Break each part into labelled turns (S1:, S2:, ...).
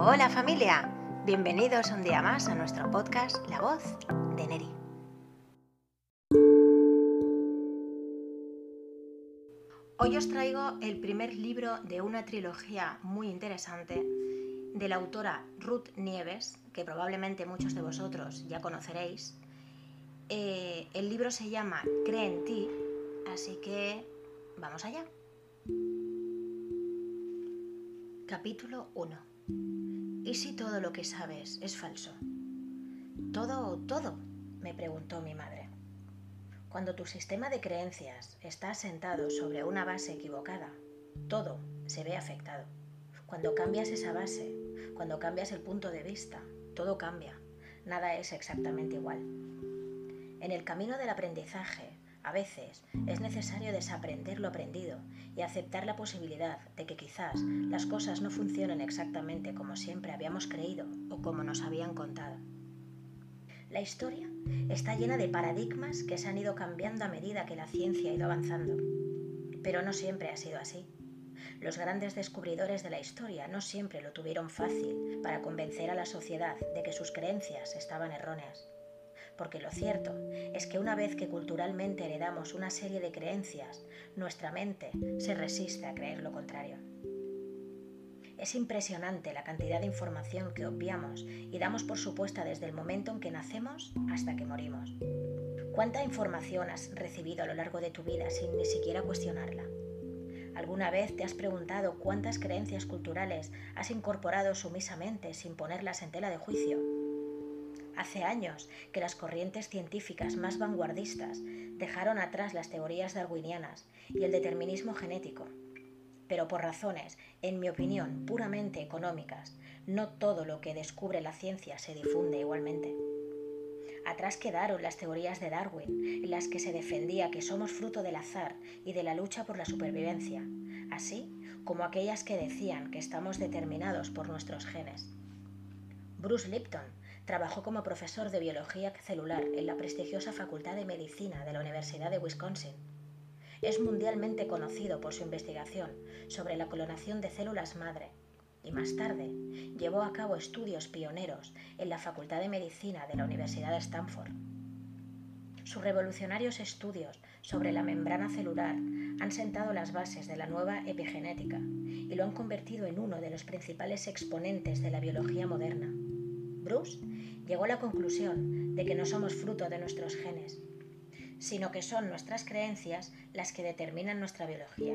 S1: Hola familia, bienvenidos un día más a nuestro podcast La voz de Neri. Hoy os traigo el primer libro de una trilogía muy interesante de la autora Ruth Nieves, que probablemente muchos de vosotros ya conoceréis. Eh, el libro se llama Cree en ti, así que vamos allá. Capítulo 1 ¿Y si todo lo que sabes es falso? ¿Todo, todo? me preguntó mi madre. Cuando tu sistema de creencias está asentado sobre una base equivocada, todo se ve afectado. Cuando cambias esa base, cuando cambias el punto de vista, todo cambia. Nada es exactamente igual. En el camino del aprendizaje, a veces es necesario desaprender lo aprendido y aceptar la posibilidad de que quizás las cosas no funcionen exactamente como siempre habíamos creído o como nos habían contado. La historia está llena de paradigmas que se han ido cambiando a medida que la ciencia ha ido avanzando. Pero no siempre ha sido así. Los grandes descubridores de la historia no siempre lo tuvieron fácil para convencer a la sociedad de que sus creencias estaban erróneas porque lo cierto es que una vez que culturalmente heredamos una serie de creencias, nuestra mente se resiste a creer lo contrario. Es impresionante la cantidad de información que obviamos y damos por supuesta desde el momento en que nacemos hasta que morimos. ¿Cuánta información has recibido a lo largo de tu vida sin ni siquiera cuestionarla? ¿Alguna vez te has preguntado cuántas creencias culturales has incorporado sumisamente sin ponerlas en tela de juicio? Hace años que las corrientes científicas más vanguardistas dejaron atrás las teorías darwinianas y el determinismo genético. Pero por razones, en mi opinión, puramente económicas, no todo lo que descubre la ciencia se difunde igualmente. Atrás quedaron las teorías de Darwin, en las que se defendía que somos fruto del azar y de la lucha por la supervivencia, así como aquellas que decían que estamos determinados por nuestros genes. Bruce Lipton Trabajó como profesor de biología celular en la prestigiosa Facultad de Medicina de la Universidad de Wisconsin. Es mundialmente conocido por su investigación sobre la clonación de células madre y más tarde llevó a cabo estudios pioneros en la Facultad de Medicina de la Universidad de Stanford. Sus revolucionarios estudios sobre la membrana celular han sentado las bases de la nueva epigenética y lo han convertido en uno de los principales exponentes de la biología moderna. Bruce llegó a la conclusión de que no somos fruto de nuestros genes, sino que son nuestras creencias las que determinan nuestra biología.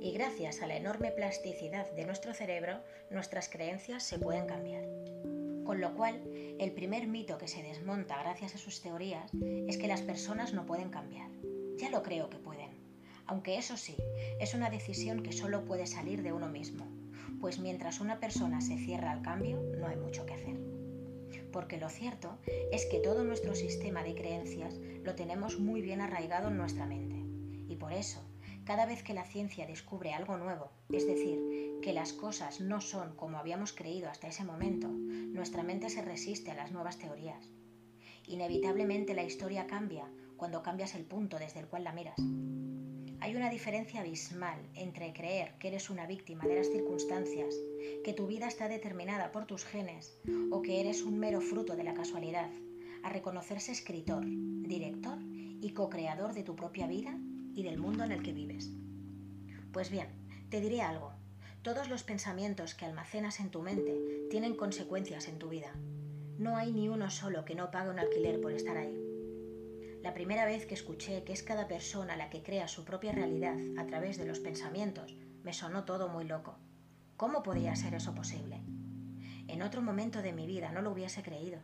S1: Y gracias a la enorme plasticidad de nuestro cerebro, nuestras creencias se pueden cambiar. Con lo cual, el primer mito que se desmonta gracias a sus teorías es que las personas no pueden cambiar. Ya lo creo que pueden, aunque eso sí, es una decisión que solo puede salir de uno mismo, pues mientras una persona se cierra al cambio, no hay mucho que hacer porque lo cierto es que todo nuestro sistema de creencias lo tenemos muy bien arraigado en nuestra mente. Y por eso, cada vez que la ciencia descubre algo nuevo, es decir, que las cosas no son como habíamos creído hasta ese momento, nuestra mente se resiste a las nuevas teorías. Inevitablemente la historia cambia cuando cambias el punto desde el cual la miras. Hay una diferencia abismal entre creer que eres una víctima de las circunstancias, que tu vida está determinada por tus genes o que eres un mero fruto de la casualidad, a reconocerse escritor, director y co-creador de tu propia vida y del mundo en el que vives. Pues bien, te diré algo. Todos los pensamientos que almacenas en tu mente tienen consecuencias en tu vida. No hay ni uno solo que no pague un alquiler por estar ahí. La primera vez que escuché que es cada persona la que crea su propia realidad a través de los pensamientos, me sonó todo muy loco. ¿Cómo podía ser eso posible? En otro momento de mi vida no lo hubiese creído.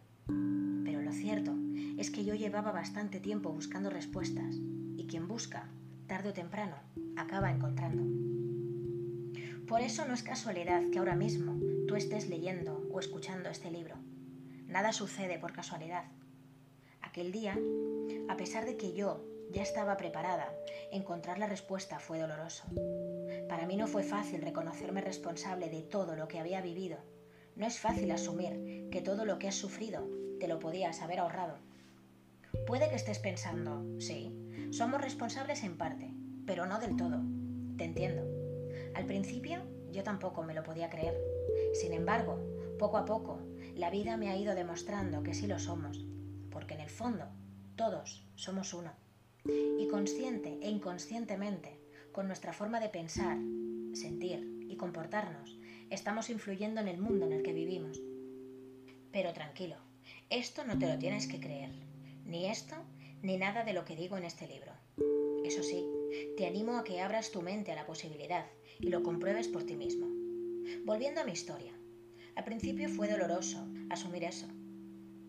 S1: Pero lo cierto es que yo llevaba bastante tiempo buscando respuestas y quien busca, tarde o temprano, acaba encontrando. Por eso no es casualidad que ahora mismo tú estés leyendo o escuchando este libro. Nada sucede por casualidad. Aquel día a pesar de que yo ya estaba preparada, encontrar la respuesta fue doloroso. Para mí no fue fácil reconocerme responsable de todo lo que había vivido. No es fácil asumir que todo lo que has sufrido te lo podías haber ahorrado. Puede que estés pensando, sí, somos responsables en parte, pero no del todo. Te entiendo. Al principio yo tampoco me lo podía creer. Sin embargo, poco a poco, la vida me ha ido demostrando que sí lo somos, porque en el fondo, todos somos uno. Y consciente e inconscientemente, con nuestra forma de pensar, sentir y comportarnos, estamos influyendo en el mundo en el que vivimos. Pero tranquilo, esto no te lo tienes que creer, ni esto ni nada de lo que digo en este libro. Eso sí, te animo a que abras tu mente a la posibilidad y lo compruebes por ti mismo. Volviendo a mi historia, al principio fue doloroso asumir eso.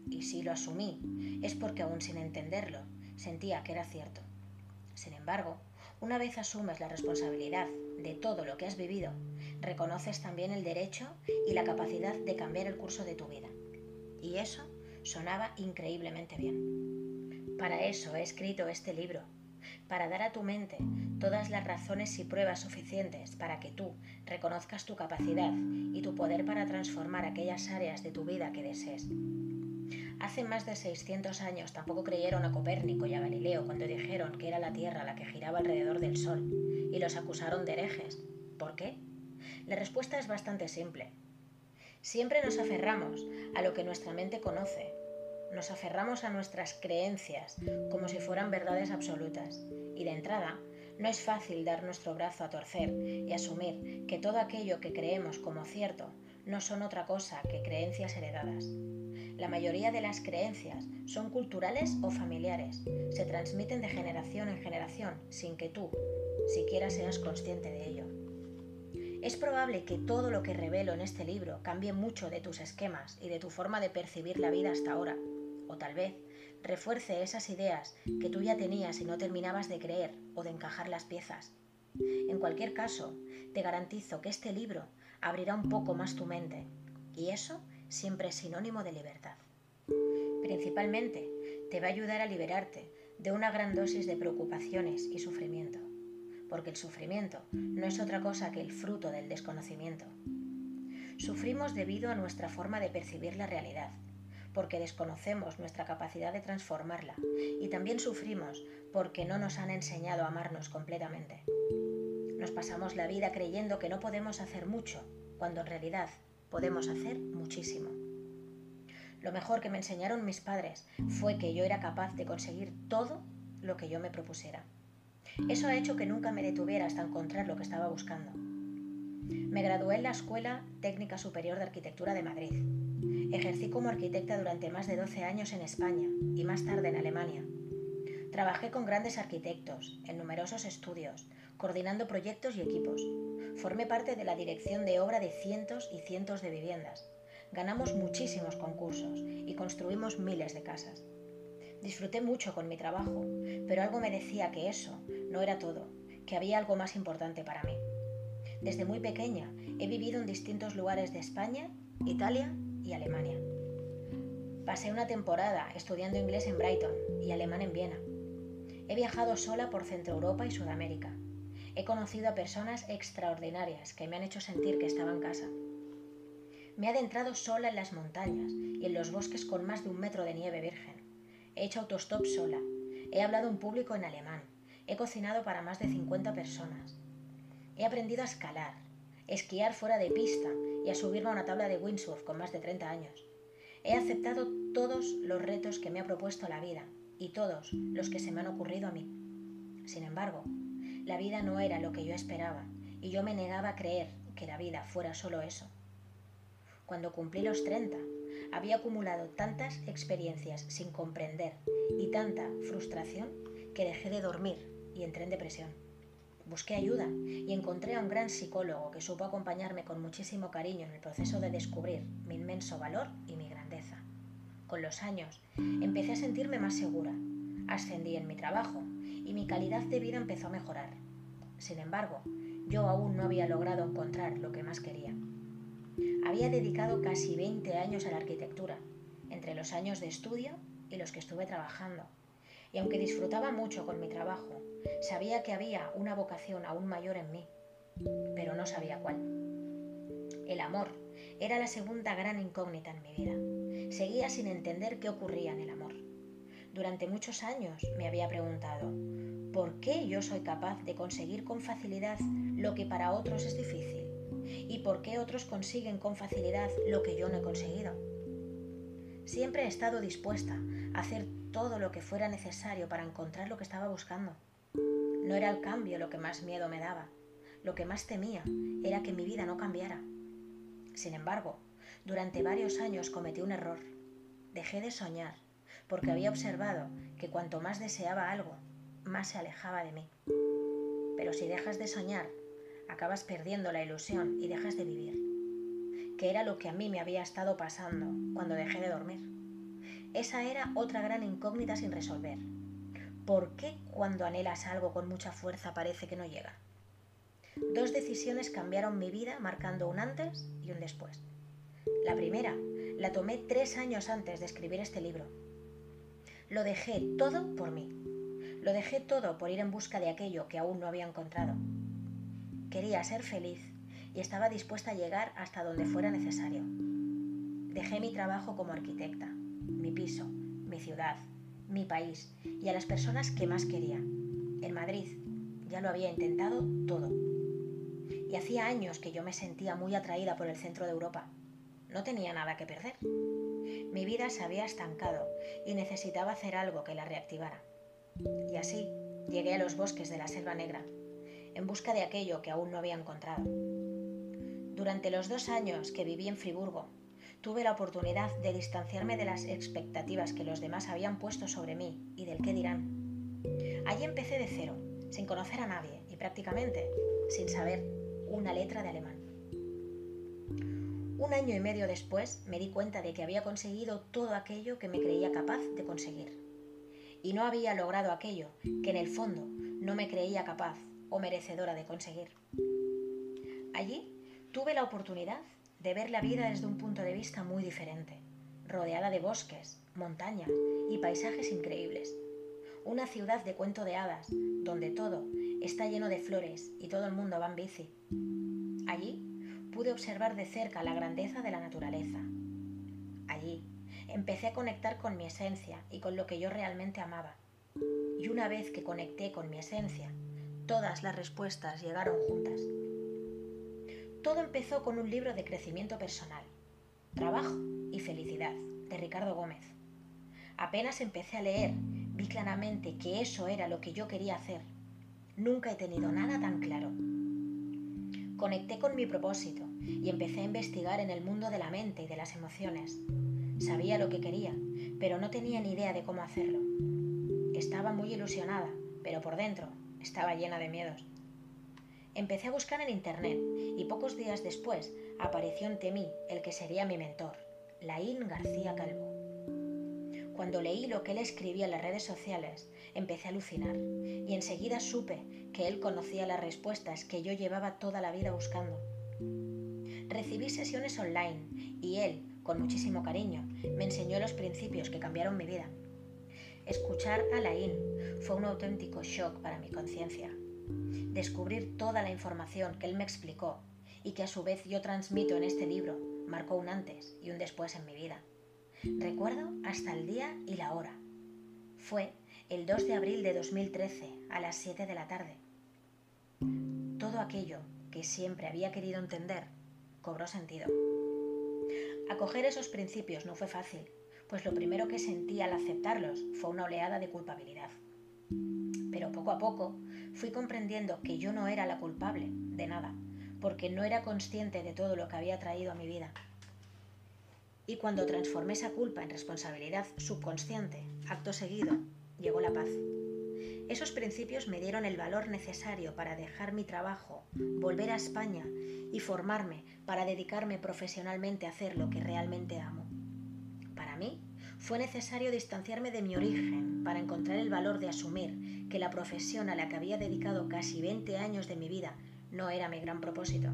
S1: Y si lo asumí, es porque aún sin entenderlo, sentía que era cierto. Sin embargo, una vez asumes la responsabilidad de todo lo que has vivido, reconoces también el derecho y la capacidad de cambiar el curso de tu vida. Y eso sonaba increíblemente bien. Para eso he escrito este libro, para dar a tu mente todas las razones y pruebas suficientes para que tú reconozcas tu capacidad y tu poder para transformar aquellas áreas de tu vida que desees. Hace más de 600 años tampoco creyeron a Copérnico y a Galileo cuando dijeron que era la Tierra la que giraba alrededor del Sol y los acusaron de herejes. ¿Por qué? La respuesta es bastante simple. Siempre nos aferramos a lo que nuestra mente conoce nos aferramos a nuestras creencias como si fueran verdades absolutas y de entrada no es fácil dar nuestro brazo a torcer y asumir que todo aquello que creemos como cierto no son otra cosa que creencias heredadas. La mayoría de las creencias son culturales o familiares, se transmiten de generación en generación sin que tú siquiera seas consciente de ello. Es probable que todo lo que revelo en este libro cambie mucho de tus esquemas y de tu forma de percibir la vida hasta ahora, o tal vez refuerce esas ideas que tú ya tenías y no terminabas de creer o de encajar las piezas. En cualquier caso, te garantizo que este libro abrirá un poco más tu mente, y eso siempre es sinónimo de libertad. Principalmente, te va a ayudar a liberarte de una gran dosis de preocupaciones y sufrimiento, porque el sufrimiento no es otra cosa que el fruto del desconocimiento. Sufrimos debido a nuestra forma de percibir la realidad, porque desconocemos nuestra capacidad de transformarla y también sufrimos porque no nos han enseñado a amarnos completamente. Nos pasamos la vida creyendo que no podemos hacer mucho, cuando en realidad podemos hacer muchísimo. Lo mejor que me enseñaron mis padres fue que yo era capaz de conseguir todo lo que yo me propusiera. Eso ha hecho que nunca me detuviera hasta encontrar lo que estaba buscando. Me gradué en la Escuela Técnica Superior de Arquitectura de Madrid Ejercí como arquitecta durante más de 12 años en España y más tarde en Alemania. Trabajé con grandes arquitectos, en numerosos estudios, coordinando proyectos y equipos. Formé parte de la dirección de obra de cientos y cientos de viviendas. Ganamos muchísimos concursos y construimos miles de casas. Disfruté mucho con mi trabajo, pero algo me decía que eso no era todo, que había algo más importante para mí. Desde muy pequeña he vivido en distintos lugares de España, Italia y Alemania. Pasé una temporada estudiando inglés en Brighton y alemán en Viena. He viajado sola por Centro Europa y Sudamérica. He conocido a personas extraordinarias que me han hecho sentir que estaba en casa. Me he adentrado sola en las montañas y en los bosques con más de un metro de nieve virgen. He hecho autostop sola. He hablado en público en alemán. He cocinado para más de 50 personas. He aprendido a escalar, esquiar fuera de pista y a subirme a una tabla de windsurf con más de 30 años. He aceptado todos los retos que me ha propuesto la vida y todos los que se me han ocurrido a mí. Sin embargo, la vida no era lo que yo esperaba y yo me negaba a creer que la vida fuera solo eso. Cuando cumplí los 30, había acumulado tantas experiencias sin comprender y tanta frustración que dejé de dormir y entré en depresión. Busqué ayuda y encontré a un gran psicólogo que supo acompañarme con muchísimo cariño en el proceso de descubrir mi inmenso valor y mi grandeza. Con los años empecé a sentirme más segura, ascendí en mi trabajo y mi calidad de vida empezó a mejorar. Sin embargo, yo aún no había logrado encontrar lo que más quería. Había dedicado casi 20 años a la arquitectura, entre los años de estudio y los que estuve trabajando, y aunque disfrutaba mucho con mi trabajo, Sabía que había una vocación aún mayor en mí, pero no sabía cuál. El amor era la segunda gran incógnita en mi vida. Seguía sin entender qué ocurría en el amor. Durante muchos años me había preguntado, ¿por qué yo soy capaz de conseguir con facilidad lo que para otros es difícil? y por qué otros consiguen con facilidad lo que yo no he conseguido. Siempre he estado dispuesta a hacer todo lo que fuera necesario para encontrar lo que estaba buscando. No era el cambio lo que más miedo me daba. Lo que más temía era que mi vida no cambiara. Sin embargo, durante varios años cometí un error. Dejé de soñar porque había observado que cuanto más deseaba algo, más se alejaba de mí. Pero si dejas de soñar, acabas perdiendo la ilusión y dejas de vivir que era lo que a mí me había estado pasando cuando dejé de dormir. Esa era otra gran incógnita sin resolver. ¿Por qué cuando anhelas algo con mucha fuerza parece que no llega? Dos decisiones cambiaron mi vida marcando un antes y un después. La primera la tomé tres años antes de escribir este libro. Lo dejé todo por mí. Lo dejé todo por ir en busca de aquello que aún no había encontrado. Quería ser feliz y estaba dispuesta a llegar hasta donde fuera necesario. Dejé mi trabajo como arquitecta, mi piso, mi ciudad, mi país y a las personas que más quería. En Madrid ya lo había intentado todo. Y hacía años que yo me sentía muy atraída por el centro de Europa. No tenía nada que perder. Mi vida se había estancado y necesitaba hacer algo que la reactivara. Y así llegué a los bosques de la Selva Negra, en busca de aquello que aún no había encontrado. Durante los dos años que viví en Friburgo, tuve la oportunidad de distanciarme de las expectativas que los demás habían puesto sobre mí y del qué dirán. Allí empecé de cero, sin conocer a nadie y prácticamente sin saber una letra de alemán. Un año y medio después me di cuenta de que había conseguido todo aquello que me creía capaz de conseguir. Y no había logrado aquello que en el fondo no me creía capaz o merecedora de conseguir. Allí tuve la oportunidad de ver la vida desde un punto de vista muy diferente, rodeada de bosques, montañas y paisajes increíbles. Una ciudad de cuento de hadas, donde todo está lleno de flores y todo el mundo va en bici. Allí pude observar de cerca la grandeza de la naturaleza. Allí empecé a conectar con mi esencia y con lo que yo realmente amaba. Y una vez que conecté con mi esencia, todas las respuestas llegaron juntas. Todo empezó con un libro de crecimiento personal, Trabajo y Felicidad, de Ricardo Gómez. Apenas empecé a leer, vi claramente que eso era lo que yo quería hacer. Nunca he tenido nada tan claro. Conecté con mi propósito y empecé a investigar en el mundo de la mente y de las emociones. Sabía lo que quería, pero no tenía ni idea de cómo hacerlo. Estaba muy ilusionada, pero por dentro estaba llena de miedos. Empecé a buscar en Internet y pocos días después apareció ante mí el que sería mi mentor, Laín García Calvo. Cuando leí lo que él escribía en las redes sociales, empecé a alucinar y enseguida supe que él conocía las respuestas que yo llevaba toda la vida buscando. Recibí sesiones online y él, con muchísimo cariño, me enseñó los principios que cambiaron mi vida. Escuchar a Laín fue un auténtico shock para mi conciencia Descubrir toda la información que él me explicó y que a su vez yo transmito en este libro marcó un antes y un después en mi vida. Recuerdo hasta el día y la hora. Fue el 2 de abril de 2013 a las 7 de la tarde. Todo aquello que siempre había querido entender cobró sentido. Acoger esos principios no fue fácil, pues lo primero que sentí al aceptarlos fue una oleada de culpabilidad. Pero poco a poco fui comprendiendo que yo no era la culpable de nada, porque no era consciente de todo lo que había traído a mi vida. Y cuando transformé esa culpa en responsabilidad subconsciente, acto seguido, llegó la paz. Esos principios me dieron el valor necesario para dejar mi trabajo, volver a España y formarme para dedicarme profesionalmente a hacer lo que realmente amo. Para mí, fue necesario distanciarme de mi origen para encontrar el valor de asumir que la profesión a la que había dedicado casi 20 años de mi vida no era mi gran propósito.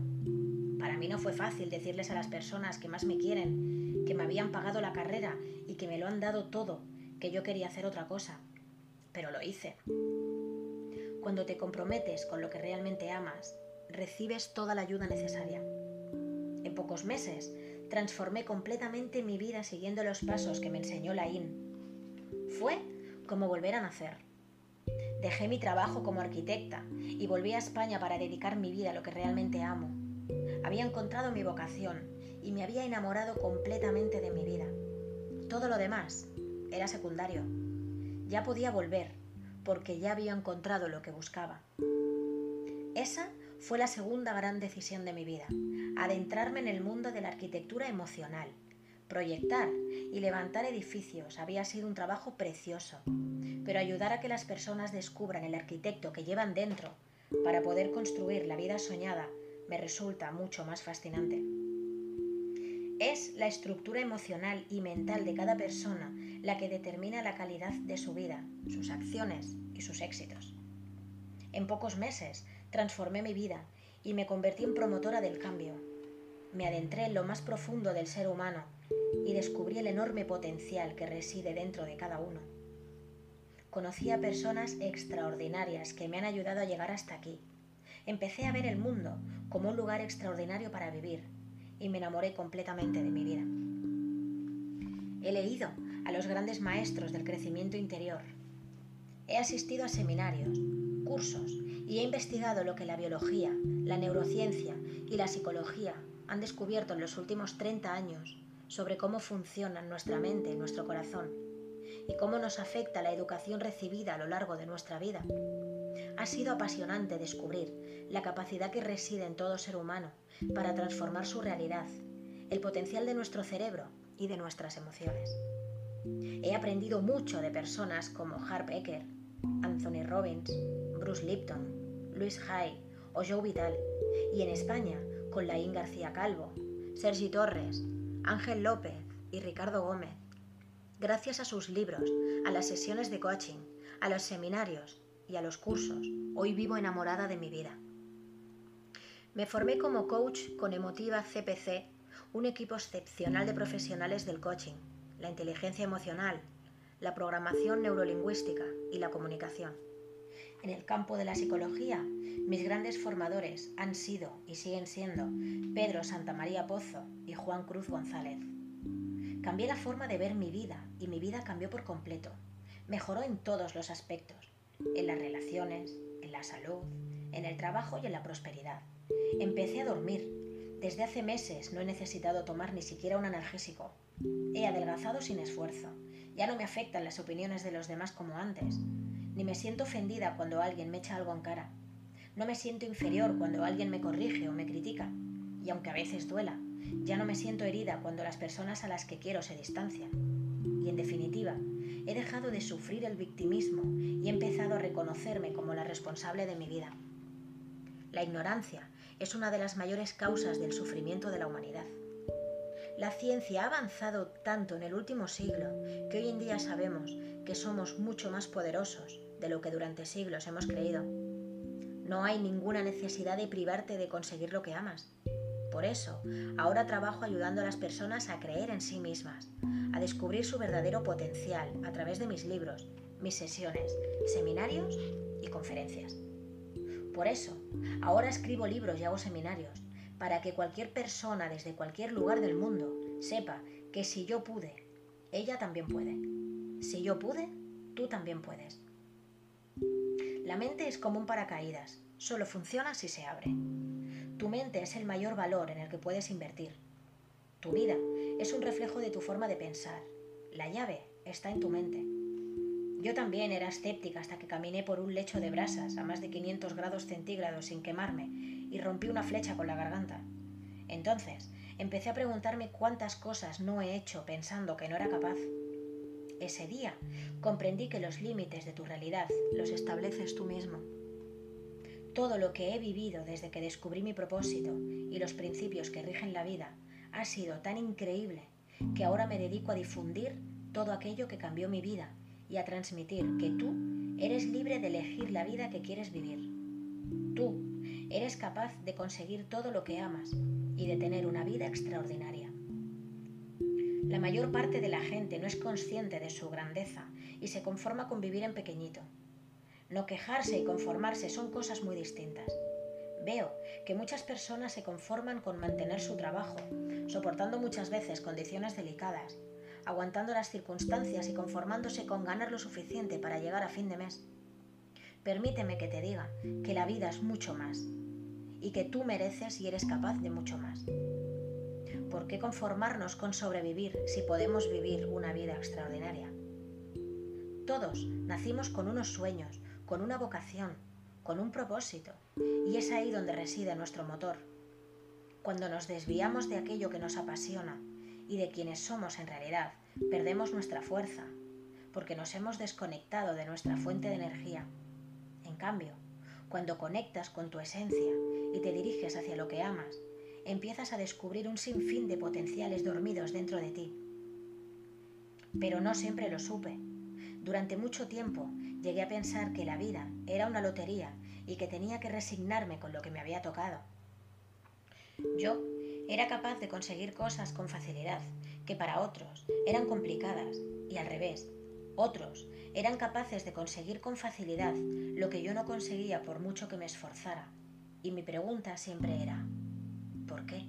S1: Para mí no fue fácil decirles a las personas que más me quieren, que me habían pagado la carrera y que me lo han dado todo, que yo quería hacer otra cosa. Pero lo hice. Cuando te comprometes con lo que realmente amas, recibes toda la ayuda necesaria. En pocos meses transformé completamente mi vida siguiendo los pasos que me enseñó la IN. Fue como volver a nacer. Dejé mi trabajo como arquitecta y volví a España para dedicar mi vida a lo que realmente amo. Había encontrado mi vocación y me había enamorado completamente de mi vida. Todo lo demás era secundario. Ya podía volver, porque ya había encontrado lo que buscaba. Esa fue la segunda gran decisión de mi vida, adentrarme en el mundo de la arquitectura emocional. Proyectar y levantar edificios había sido un trabajo precioso, pero ayudar a que las personas descubran el arquitecto que llevan dentro para poder construir la vida soñada me resulta mucho más fascinante. Es la estructura emocional y mental de cada persona la que determina la calidad de su vida, sus acciones y sus éxitos. En pocos meses transformé mi vida y me convertí en promotora del cambio. Me adentré en lo más profundo del ser humano y descubrí el enorme potencial que reside dentro de cada uno. Conocí a personas extraordinarias que me han ayudado a llegar hasta aquí. Empecé a ver el mundo como un lugar extraordinario para vivir y me enamoré completamente de mi vida. He leído a los grandes maestros del crecimiento interior. He asistido a seminarios, cursos y he investigado lo que la biología, la neurociencia y la psicología han descubierto en los últimos 30 años sobre cómo funcionan nuestra mente y nuestro corazón y cómo nos afecta la educación recibida a lo largo de nuestra vida. Ha sido apasionante descubrir la capacidad que reside en todo ser humano para transformar su realidad, el potencial de nuestro cerebro y de nuestras emociones. He aprendido mucho de personas como Harp Eker, Anthony Robbins, Bruce Lipton, Luis Hay o Joe Vital, y en España con Laín García Calvo, Sergi Torres, Ángel López y Ricardo Gómez. Gracias a sus libros, a las sesiones de coaching, a los seminarios y a los cursos, hoy vivo enamorada de mi vida. Me formé como coach con Emotiva CPC, un equipo excepcional de profesionales del coaching, la inteligencia emocional, la programación neurolingüística y la comunicación. En el campo de la psicología, mis grandes formadores han sido y siguen siendo Pedro Santamaría Pozo y Juan Cruz González. Cambié la forma de ver mi vida y mi vida cambió por completo. Mejoró en todos los aspectos, en las relaciones, en la salud, en el trabajo y en la prosperidad. Empecé a dormir. Desde hace meses no he necesitado tomar ni siquiera un analgésico. He adelgazado sin esfuerzo. Ya no me afectan las opiniones de los demás como antes ni me siento ofendida cuando alguien me echa algo en cara. No me siento inferior cuando alguien me corrige o me critica. Y aunque a veces duela, ya no me siento herida cuando las personas a las que quiero se distancian. Y en definitiva, he dejado de sufrir el victimismo y he empezado a reconocerme como la responsable de mi vida. La ignorancia es una de las mayores causas del sufrimiento de la humanidad. La ciencia ha avanzado tanto en el último siglo que hoy en día sabemos que somos mucho más poderosos de lo que durante siglos hemos creído. No hay ninguna necesidad de privarte de conseguir lo que amas. Por eso, ahora trabajo ayudando a las personas a creer en sí mismas, a descubrir su verdadero potencial a través de mis libros, mis sesiones, seminarios y conferencias. Por eso, ahora escribo libros y hago seminarios, para que cualquier persona desde cualquier lugar del mundo sepa que si yo pude, ella también puede. Si yo pude, tú también puedes. La mente es como un paracaídas, solo funciona si se abre. Tu mente es el mayor valor en el que puedes invertir. Tu vida es un reflejo de tu forma de pensar. La llave está en tu mente. Yo también era escéptica hasta que caminé por un lecho de brasas a más de 500 grados centígrados sin quemarme y rompí una flecha con la garganta. Entonces empecé a preguntarme cuántas cosas no he hecho pensando que no era capaz. Ese día comprendí que los límites de tu realidad los estableces tú mismo. Todo lo que he vivido desde que descubrí mi propósito y los principios que rigen la vida ha sido tan increíble que ahora me dedico a difundir todo aquello que cambió mi vida y a transmitir que tú eres libre de elegir la vida que quieres vivir. Tú eres capaz de conseguir todo lo que amas y de tener una vida extraordinaria. La mayor parte de la gente no es consciente de su grandeza y se conforma con vivir en pequeñito. No quejarse y conformarse son cosas muy distintas. Veo que muchas personas se conforman con mantener su trabajo, soportando muchas veces condiciones delicadas, aguantando las circunstancias y conformándose con ganar lo suficiente para llegar a fin de mes. Permíteme que te diga que la vida es mucho más y que tú mereces y eres capaz de mucho más. ¿Por qué conformarnos con sobrevivir si podemos vivir una vida extraordinaria? Todos nacimos con unos sueños, con una vocación, con un propósito, y es ahí donde reside nuestro motor. Cuando nos desviamos de aquello que nos apasiona y de quienes somos en realidad, perdemos nuestra fuerza, porque nos hemos desconectado de nuestra fuente de energía. En cambio, cuando conectas con tu esencia y te diriges hacia lo que amas, empiezas a descubrir un sinfín de potenciales dormidos dentro de ti. Pero no siempre lo supe. Durante mucho tiempo llegué a pensar que la vida era una lotería y que tenía que resignarme con lo que me había tocado. Yo era capaz de conseguir cosas con facilidad que para otros eran complicadas y al revés, otros eran capaces de conseguir con facilidad lo que yo no conseguía por mucho que me esforzara. Y mi pregunta siempre era, ¿por qué?